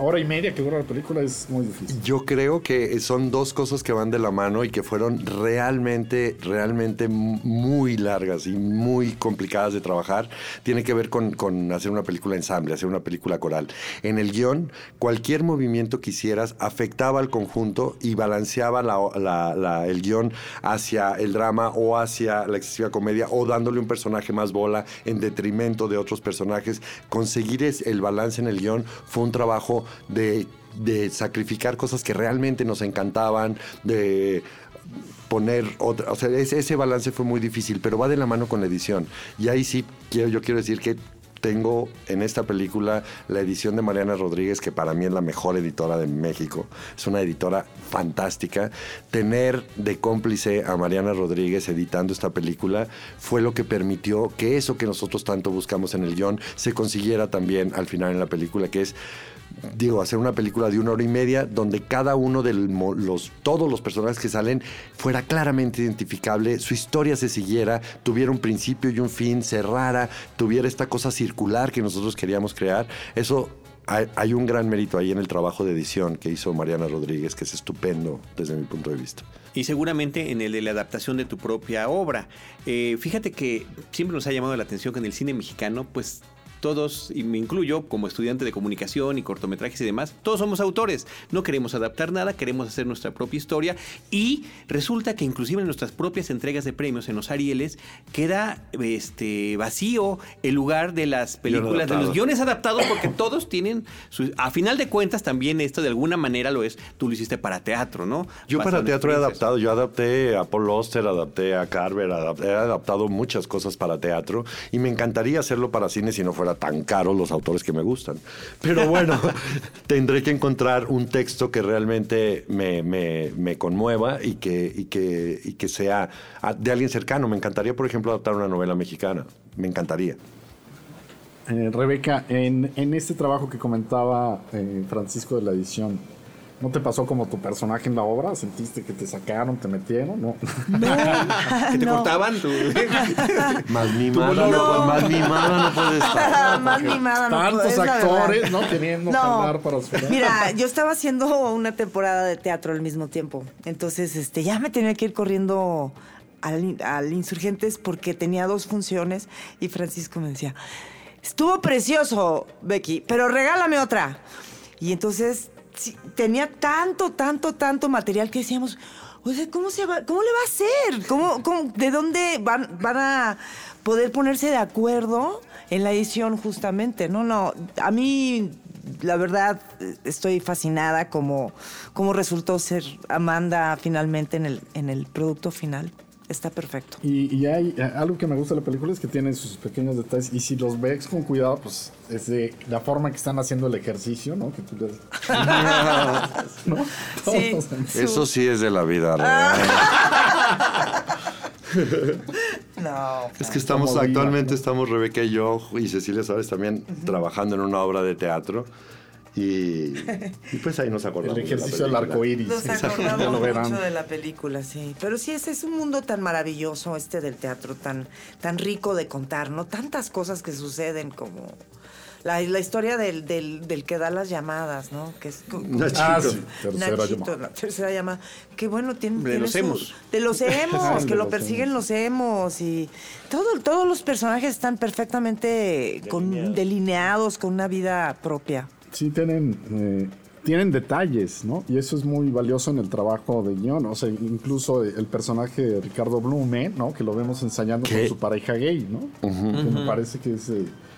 hora y media que dura la película es muy difícil. Yo creo que son dos cosas que van de la mano y que fueron realmente, realmente muy largas y muy complicadas de trabajar. Tiene que ver con, hacer una película ensamble, hacer una película coral. En el guion, cualquier movimiento que hicieras afectaba al conjunto y balanceaba la- la- la- el guion hacia el drama o hacia la excesiva comedia o dándole un personaje más bola en detrimento de otros personajes. Conseguir el balance en el guion fue un trabajo de, sacrificar cosas que realmente nos encantaban, de poner otra, o sea, ese, ese balance fue muy difícil, pero va de la mano con la edición. Y ahí sí quiero, yo quiero decir que tengo en esta película la edición de Mariana Rodríguez, que para mí es la mejor editora de México. Es una editora fantástica. Tener de cómplice a Mariana Rodríguez editando esta película fue lo que permitió que eso que nosotros tanto buscamos en el guion se consiguiera también al final en la película, que es digo, hacer una película de una hora y media donde cada uno de los, todos los personajes que salen fuera claramente identificable, su historia se siguiera, tuviera un principio y un fin, cerrara, tuviera esta cosa circular que nosotros queríamos crear. Eso hay, un gran mérito ahí en el trabajo de edición que hizo Mariana Rodríguez, que es estupendo desde mi punto de vista. Y seguramente en el de la adaptación de tu propia obra. Eh, fíjate que siempre nos ha llamado la atención que en el cine mexicano, pues todos, y me incluyo como estudiante de comunicación y cortometrajes y demás, todos somos autores. No queremos adaptar nada, queremos hacer nuestra propia historia. Y resulta que inclusive en nuestras propias entregas de premios, en los Arieles, queda este, vacío el lugar de las películas, de los guiones adaptados, porque todos tienen, su- a final de cuentas también esto de alguna manera lo es, tú lo hiciste para teatro, ¿no? Yo Basado para teatro he adaptado, yo adapté a Paul Auster, adapté a Carver, he adaptado muchas cosas para teatro y me encantaría hacerlo para cine si no fuera tan caro los autores que me gustan. Pero bueno, [laughs] tendré que encontrar un texto que realmente me, me- me conmueva y que, y, que, y que sea ah, de alguien cercano. Me encantaría, por ejemplo, adaptar una novela mexicana. Me encantaría. Eh, Rebeca, en, en este trabajo que comentaba eh, Francisco de la edición, ¿no te pasó como tu personaje en la obra? ¿Sentiste que te sacaron, te metieron? No. [laughs] que te No. cortaban tu... [laughs] Más mimada, no. más mimada no puede estar. [laughs] Más mimada no Tantos actores. ¿no? Queriendo No. jalar para su Mira, yo estaba haciendo una temporada de teatro al mismo tiempo. Entonces, este, ya me tenía que ir corriendo al, al Insurgentes porque tenía dos funciones y Francisco me decía, estuvo precioso, Becky, pero regálame otra. Y entonces tenía tanto, tanto, tanto material que decíamos, o sea, ¿cómo, se va, cómo le va a hacer? ¿Cómo, cómo- ¿De dónde van, van a poder ponerse de acuerdo en la edición justamente? No, no, a mí la verdad estoy fascinada como, como resultó ser Amanda finalmente en el, en el producto final. Está perfecto. Y, y hay eh, algo que me gusta de la película es que tiene sus pequeños detalles y si los ves con cuidado, pues es de la forma que están haciendo el ejercicio, ¿no? Que tú les... [laughs] ¿No? Sí. Eso sí es de la vida real. [laughs] No. Es que estamos actualmente estamos Rebeca y yo y Cecilia Suárez también trabajando en una obra de teatro y, y pues ahí nos acordamos. El ejercicio del arco iris. Nos Ya acordamos lo verán. mucho de la película, sí. Pero sí, ese es un mundo tan maravilloso, este del teatro, tan, tan rico de contar, ¿no? Tantas cosas que suceden como... La, la historia del, del, del que da las llamadas, ¿no? Que es Nachito. Ah, sí, tercera Nachito, llamada. la tercera llamada. Que bueno, tiene, De tiene los su- emos. De los [laughs] Ah, emos, de que lo los persiguen emos. los emos. Y todo, todos los personajes están perfectamente con, delineados, con una vida propia. Sí, tienen, eh, tienen detalles, ¿no? Y eso es muy valioso en el trabajo de guion. O sea, incluso el personaje de Ricardo Blume, ¿no? Que lo vemos ensayando ¿Qué? con su pareja gay, ¿no? Que me parece que es, eh, que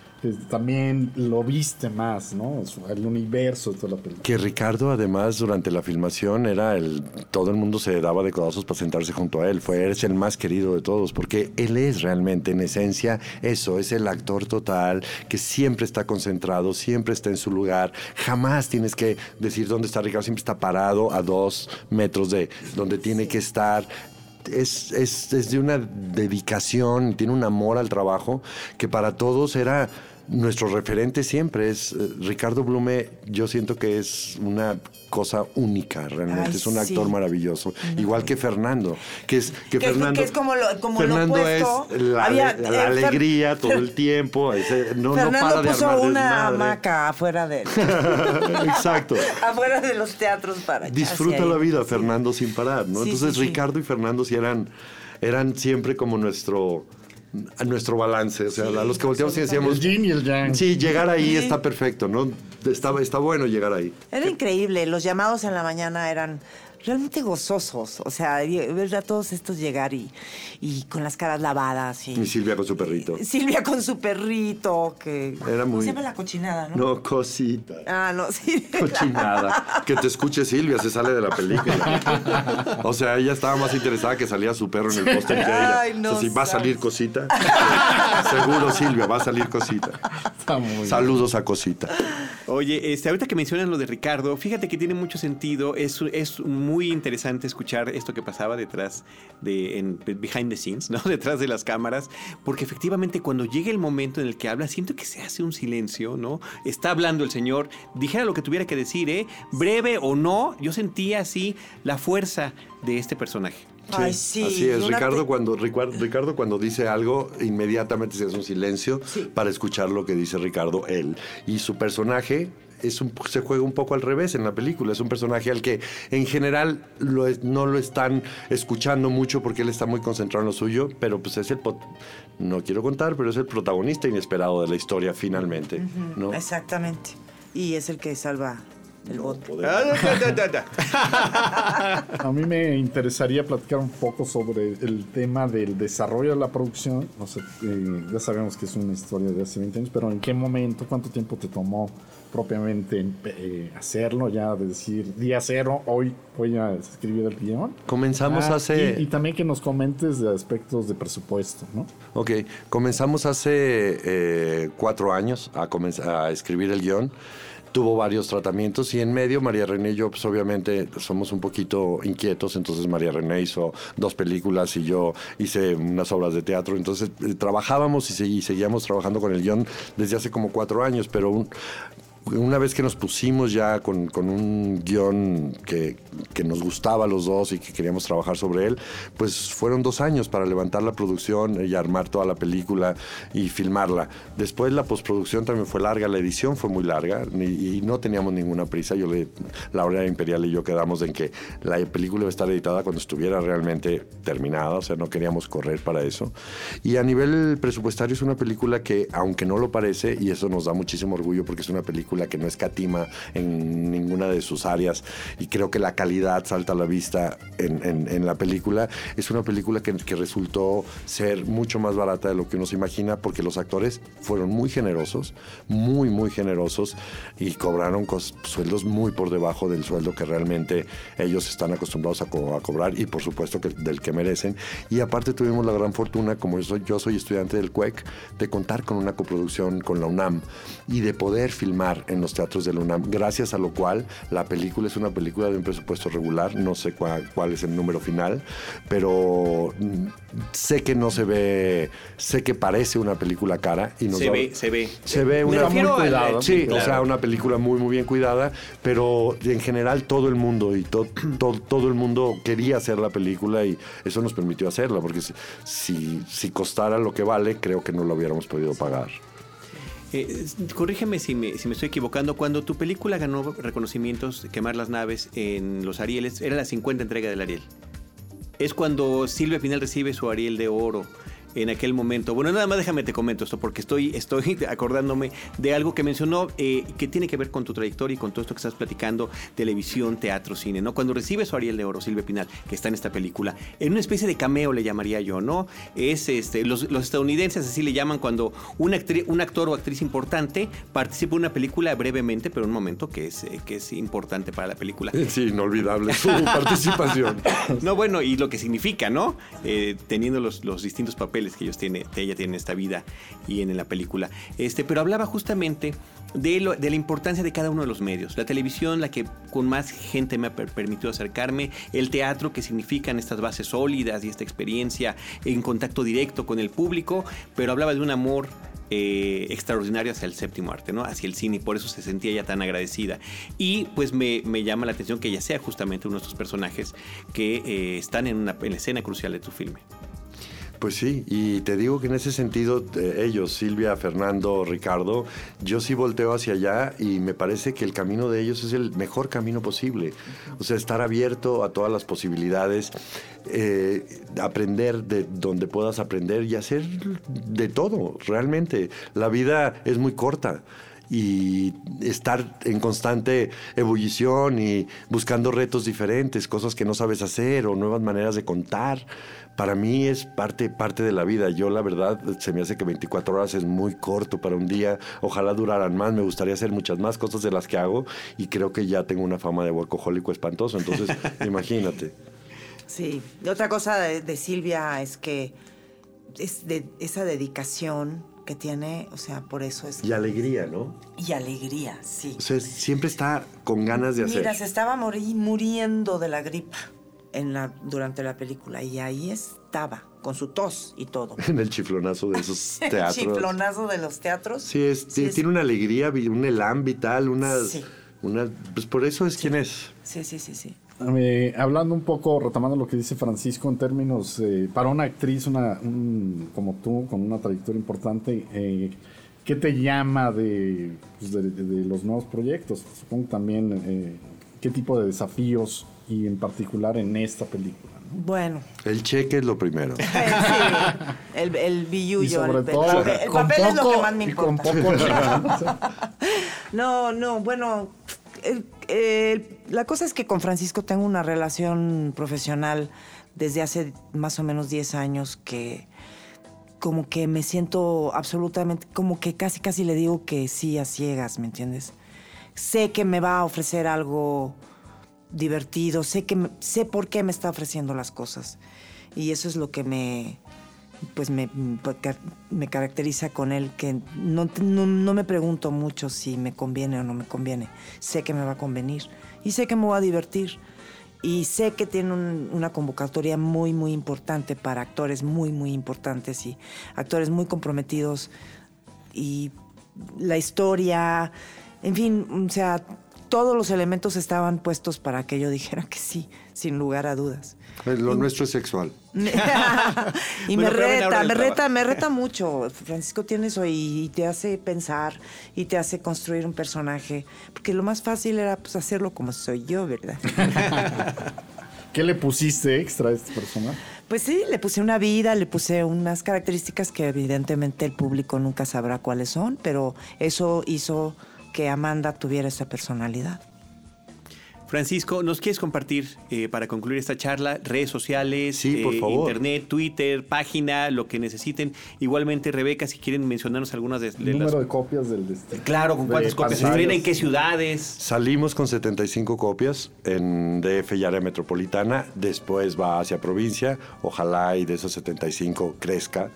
también lo viste más, ¿no? El universo toda la película. Que Ricardo además durante la filmación era el todo el mundo se daba de codazos para sentarse junto a él, fue es el más querido de todos porque él es realmente en esencia eso, es el actor total que siempre está concentrado, siempre está en su lugar, jamás tienes que decir dónde está Ricardo, siempre está parado a dos metros de donde tiene que estar es, es, es de una dedicación, tiene un amor al trabajo que para todos era nuestro referente siempre es eh, Ricardo Blume. Yo siento que es una cosa única, realmente. Ay, es un sí. actor maravilloso. Igual que Fernando, que es que, Que es- Fernando. que es como lo- como lo Fernando opuesto. es la, Había- la eh, alegría todo el [laughs] tiempo. ese- no, no Fernando para de puso armar una desmadre. hamaca afuera de [laughs] Exacto. afuera de los teatros para Disfruta la vida, Fernando, sin parar, ¿no? Sí, Entonces. Ricardo y Fernando sí eran, eran siempre como nuestro a nuestro balance, o sea, a los que volteamos y decíamos... El yin y el yang. Sí, llegar ahí Sí. está perfecto, ¿no? Está, está bueno llegar ahí. Era increíble, los llamados en la mañana eran realmente gozosos, o sea, y- ver a todos estos llegar y, y con las caras lavadas y Y Silvia con su perrito. Silvia con su perrito, que Era ¿cómo muy- se llama la cochinada, no? No, cosita. Ah, no, sí. [laughs] Cochinada. Que te escuche Silvia, se sale de la película. O sea, ella estaba más interesada que salía su perro en el póster que ella. Ay, no o sea, si va a salir cosita. Seguro, Silvia, va a salir cosita. Saludos a cosita. Oye, este, ahorita que mencionas lo de Ricardo, fíjate que tiene mucho sentido. Es, es muy interesante escuchar esto que pasaba detrás de en behind the scenes, ¿no? [laughs] Detrás de las cámaras, porque efectivamente cuando llega el momento en el que habla, siento que se hace un silencio, ¿no? Está hablando el señor, dijera lo que tuviera que decir, ¿eh? Breve o no, yo sentía así la fuerza de este personaje. Ay, sí. Así es, Ricardo cuando, Ricardo cuando dice algo, inmediatamente se hace un silencio para escuchar lo que dice Ricardo él. Y su personaje es un- se juega un poco al revés en la película. Es un personaje al que en general lo es- no lo están escuchando mucho porque él está muy concentrado en lo suyo, pero pues es el... pot- No quiero contar, pero es el protagonista inesperado de la historia finalmente. ¿no? Exactamente. Y es el que salva el bote. [laughs] [laughs] A mí me interesaría platicar un poco sobre el tema del desarrollo de la producción. O sea, eh, ya sabemos que es una historia de hace 20 años, pero ¿en qué momento, cuánto tiempo te tomó propiamente eh, hacerlo? Ya de decir, día cero, hoy voy a escribir el guion. Comenzamos Ah, hace... Y, y también que nos comentes de aspectos de presupuesto, ¿no? Ok, comenzamos hace eh, cuatro años a, a escribir el guion. Tuvo varios tratamientos y en medio María René y yo, pues obviamente somos un poquito inquietos, entonces María René hizo dos películas y yo hice unas obras de teatro, entonces eh, trabajábamos y, seguíamos trabajando con el guion desde hace como cuatro años, pero un- una vez que nos pusimos ya con, con un guion que, que nos gustaba a los dos y que queríamos trabajar sobre él, pues fueron dos años para levantar la producción y armar toda la película y filmarla. Después la postproducción también fue larga, la edición fue muy larga y, y no teníamos ninguna prisa. Yo le, Laura Imperial y yo quedamos en que la película iba a estar editada cuando estuviera realmente terminada, o sea, no queríamos correr para eso. Y a nivel presupuestario es una película que, aunque no lo parece, y eso nos da muchísimo orgullo porque es una película que no escatima en ninguna de sus áreas y creo que la calidad salta a la vista en, la película, es una película que, resultó ser mucho más barata de lo que uno se imagina porque los actores fueron muy generosos, muy, muy generosos y cobraron sueldos muy por debajo del sueldo que realmente ellos están acostumbrados a, co- a cobrar y por supuesto del que merecen. Y aparte tuvimos la gran fortuna, como yo soy, yo soy estudiante del CUEC, de contar con una coproducción con la UNAM y de poder filmar en los teatros de la UNAM, gracias a lo cual la película es una película de un presupuesto regular, no sé cuál, cuál es el número final, pero sé que no se ve, sé que parece una película cara y nos Se da- ve, se ve. se ve Me una refiero muy cuidada. Sí, claro. o sea, una película muy muy bien cuidada, pero en general todo el mundo y to- to- todo el mundo quería hacer la película y eso nos permitió hacerla, porque si, si, si costara lo que vale, creo que no lo hubiéramos podido pagar. Eh, corrígeme si me, si me estoy equivocando. Cuando tu película ganó reconocimientos, Quemar las naves en los Arieles, era la 50 entrega del Ariel. Es cuando Silvia Pinal recibe su Ariel de Oro en aquel momento. Bueno, nada más déjame te comento esto porque estoy, estoy [laughs] acordándome de algo que mencionó eh, que tiene que ver con tu trayectoria y con todo esto que estás platicando, televisión, teatro, cine, ¿no? Cuando recibe su Ariel de Oro, Silvia Pinal, que está en esta película, en una especie de cameo le llamaría yo, ¿no? Es este, los, los estadounidenses así le llaman cuando un, actri- un actor o actriz importante participa en una película brevemente, pero en un momento que es, eh, que es importante para la película. [laughs] Sí, inolvidable su [laughs] participación. No, bueno, y lo que significa, ¿no? Eh, teniendo los, los distintos papeles que ellos tiene, ella tiene en esta vida y en, en la película. Este, pero hablaba justamente de, lo- de la importancia de cada uno de los medios. La televisión, la que con más gente me ha per- permitido acercarme, el teatro, que significan estas bases sólidas y esta experiencia en contacto directo con el público, pero hablaba de un amor eh, extraordinario hacia el séptimo arte, ¿no? Hacia el cine, y por eso se sentía ella tan agradecida. Y pues me, me llama la atención que ella sea justamente uno de estos personajes que eh, están en, una, en la escena crucial de tu filme. Pues sí, y te digo que en ese sentido, eh, ellos, Silvia, Fernando, Ricardo, yo sí volteo hacia allá y me parece que el camino de ellos es el mejor camino posible. O sea, estar abierto a todas las posibilidades, eh, aprender de donde puedas aprender y hacer de todo, realmente. La vida es muy corta y estar en constante ebullición y buscando retos diferentes, cosas que no sabes hacer o nuevas maneras de contar para mí es parte, parte de la vida. Yo la verdad se me hace que 24 horas es muy corto para un día. Ojalá duraran más. Me gustaría hacer muchas más cosas de las que hago y creo que ya tengo una fama de workahólico espantoso. Entonces, [laughs] imagínate. Sí. Y otra cosa de, Silvia es que es de esa dedicación que tiene, o sea, por eso es... Y alegría, ¿no? Y alegría, sí. O sea, siempre está con ganas de hacer. Mira, se estaba muriendo de la gripa en la, durante la película y ahí estaba con su tos y todo. [laughs] En el chiflonazo de esos [laughs] teatros. el chiflonazo de los teatros. Sí, es, tiene una alegría, un elan vital, una, una... Pues por eso es quien es. Sí, sí, sí, sí. hablando un poco, retomando lo que dice Francisco en términos, eh, para una actriz una, como tú, con una trayectoria importante, eh, ¿qué te llama de, pues, de, los nuevos proyectos? Supongo también eh, qué tipo de desafíos y en particular en esta película. Bueno. El cheque es lo primero. [laughs] sí, el, el billullo. el, papel, el papel es lo que más me importa. [laughs] no, no, bueno, la cosa es que con Francisco tengo una relación profesional desde hace más o menos 10 años que como que me siento absolutamente, como que casi casi le digo que sí a ciegas, ¿me entiendes? Sé que me va a ofrecer algo divertido, sé, que, sé por qué me está ofreciendo las cosas. Y eso es lo que me, pues me, me caracteriza con él, que no, no, me pregunto mucho si me conviene o no me conviene. Sé que me va a convenir y sé que me va a divertir. Y sé que tiene una convocatoria muy, muy importante para actores muy, muy importantes y actores muy comprometidos. Y la historia, en fin, o sea, todos los elementos estaban puestos para que yo dijera que sí, sin lugar a dudas. Pues lo nuestro es sexual. [laughs] y [laughs] me reta, me reta, me reta mucho. Francisco tiene eso y, te hace pensar y te hace construir un personaje. Porque lo más fácil era pues, hacerlo como soy yo, ¿verdad? [laughs] ¿Qué le pusiste extra a este personaje? Pues sí, le puse una vida, le puse unas características que evidentemente el público nunca sabrá cuáles son, pero eso hizo que Amanda tuviera esa personalidad. Francisco, ¿nos quieres compartir eh, para concluir esta charla redes sociales, sí, por eh, favor. internet, Twitter, página, lo que necesiten? Igualmente, Rebeca, si quieren mencionarnos algunas de, de número de copias del destino. Claro, ¿con cuántas copias se ¿En qué ciudades? Salimos con 75 copias en DF y área metropolitana. Después va hacia provincia. Ojalá y de esos 75 crezca,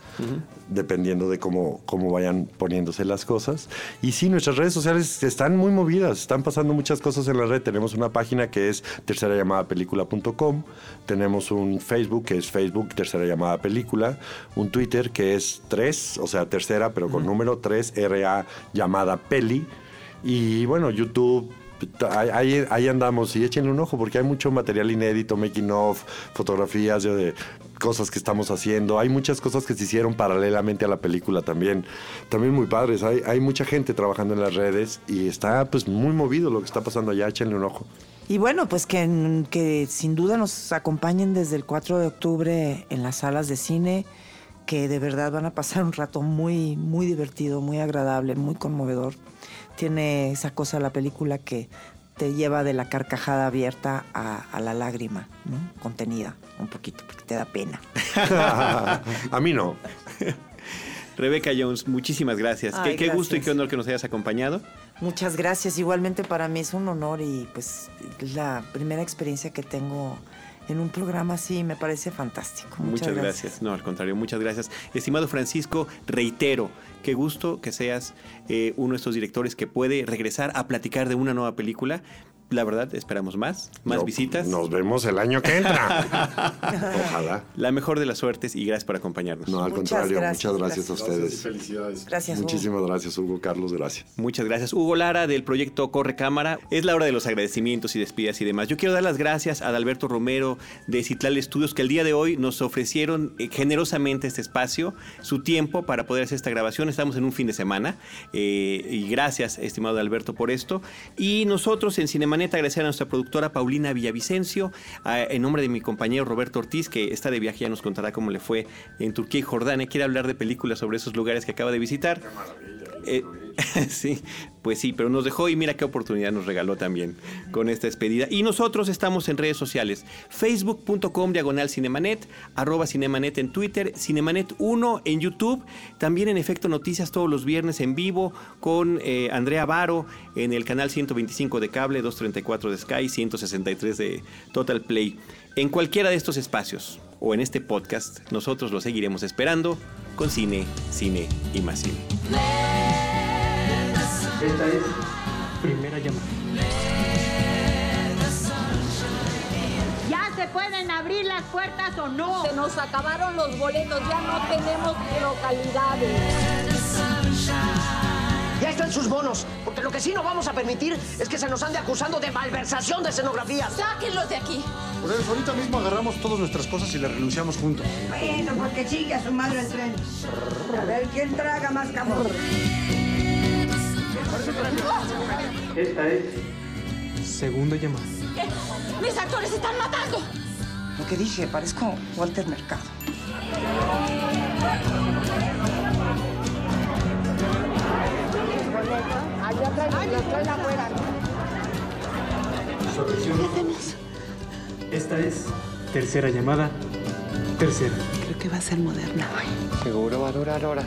dependiendo de cómo, cómo vayan poniéndose las cosas. Y sí, nuestras redes sociales están muy movidas. Están pasando muchas cosas en la red. Tenemos una página que es tercera llamada película.com. Tenemos un Facebook que es Facebook tercera llamada película. Un Twitter que es 3, o sea, tercera, pero con número 3, RA llamada peli. Y bueno, YouTube Ahí, andamos y échenle un ojo porque hay mucho material inédito, making of, fotografías de, cosas que estamos haciendo. Hay muchas cosas que se hicieron paralelamente a la película también. También muy padres. Hay, hay mucha gente trabajando en las redes y está pues muy movido lo que está pasando allá. Échenle un ojo. Y bueno, pues que, que sin duda nos acompañen desde el 4 de octubre en las salas de cine, que de verdad van a pasar un rato muy, muy divertido, muy agradable, muy conmovedor. Tiene esa cosa la película que te lleva de la carcajada abierta a, la lágrima, ¿no? Contenida un poquito, porque te da pena. [laughs] a mí no. Rebeca Jones, muchísimas gracias. qué, gusto y qué honor que nos hayas acompañado. Muchas gracias. Igualmente para mí es un honor y pues es la primera experiencia que tengo en un programa así me parece fantástico. Muchas, gracias. No, al contrario, muchas gracias. Estimado Francisco, reitero, qué gusto que seas eh, uno de estos directores que puede regresar a platicar de una nueva película la verdad, esperamos más, más visitas. Nos vemos el año que entra. [laughs] Ojalá. La mejor de las suertes y gracias por acompañarnos. No, al Muchas contrario, gracias, muchas gracias a gracias. ustedes. Felicidades. Gracias, Hugo. Muchísimas gracias, Hugo Carlos, gracias. Muchas gracias. Hugo Lara del proyecto Corre Cámara. Es la hora de los agradecimientos y despidas y demás. Yo quiero dar las gracias a Adalberto Romero de Citlal Estudios que el día de hoy nos ofrecieron eh, generosamente este espacio, su tiempo para poder hacer esta grabación. Estamos en un fin de semana eh, y gracias, estimado Alberto, por esto. Y nosotros en Cinemanet agradecer a nuestra productora Paulina Villavicencio, en nombre de mi compañero Roberto Ortiz, que está de viaje, ya nos contará cómo le fue en Turquía y Jordania. Quiere hablar de películas sobre esos lugares que acaba de visitar. Eh, [laughs] sí, pues sí, pero nos dejó y mira qué oportunidad nos regaló también con esta despedida. Y nosotros estamos en redes sociales, facebook.com diagonal cinemanet, arroba cinemanet en Twitter, cinemanet 1 en YouTube, también en Efecto Noticias todos los viernes en vivo con eh, Andrea Varo en el canal 125 de cable, 234 de Sky, 163 de Total Play. En cualquiera de estos espacios o en este podcast, nosotros lo seguiremos esperando con cine, cine y más cine. Esta es primera llamada. ¿Ya se pueden abrir las puertas o no? Se nos acabaron los boletos, ya no tenemos localidades. Ya están sus bonos, porque lo que sí no vamos a permitir es que se nos ande acusando de malversación de escenografía. Sáquenlos de aquí. Por eso, ahorita mismo agarramos todas nuestras cosas y las renunciamos juntos. Bueno, porque sigue a su madre el tren. A ver quién traga más camón. Esta es segunda llamada. ¡Mis actores están matando! Lo que dije, parezco Walter Mercado. Allá trae, los trae afuera. Esta es tercera llamada. Tercera. Creo que va a ser moderna. Seguro va a durar horas.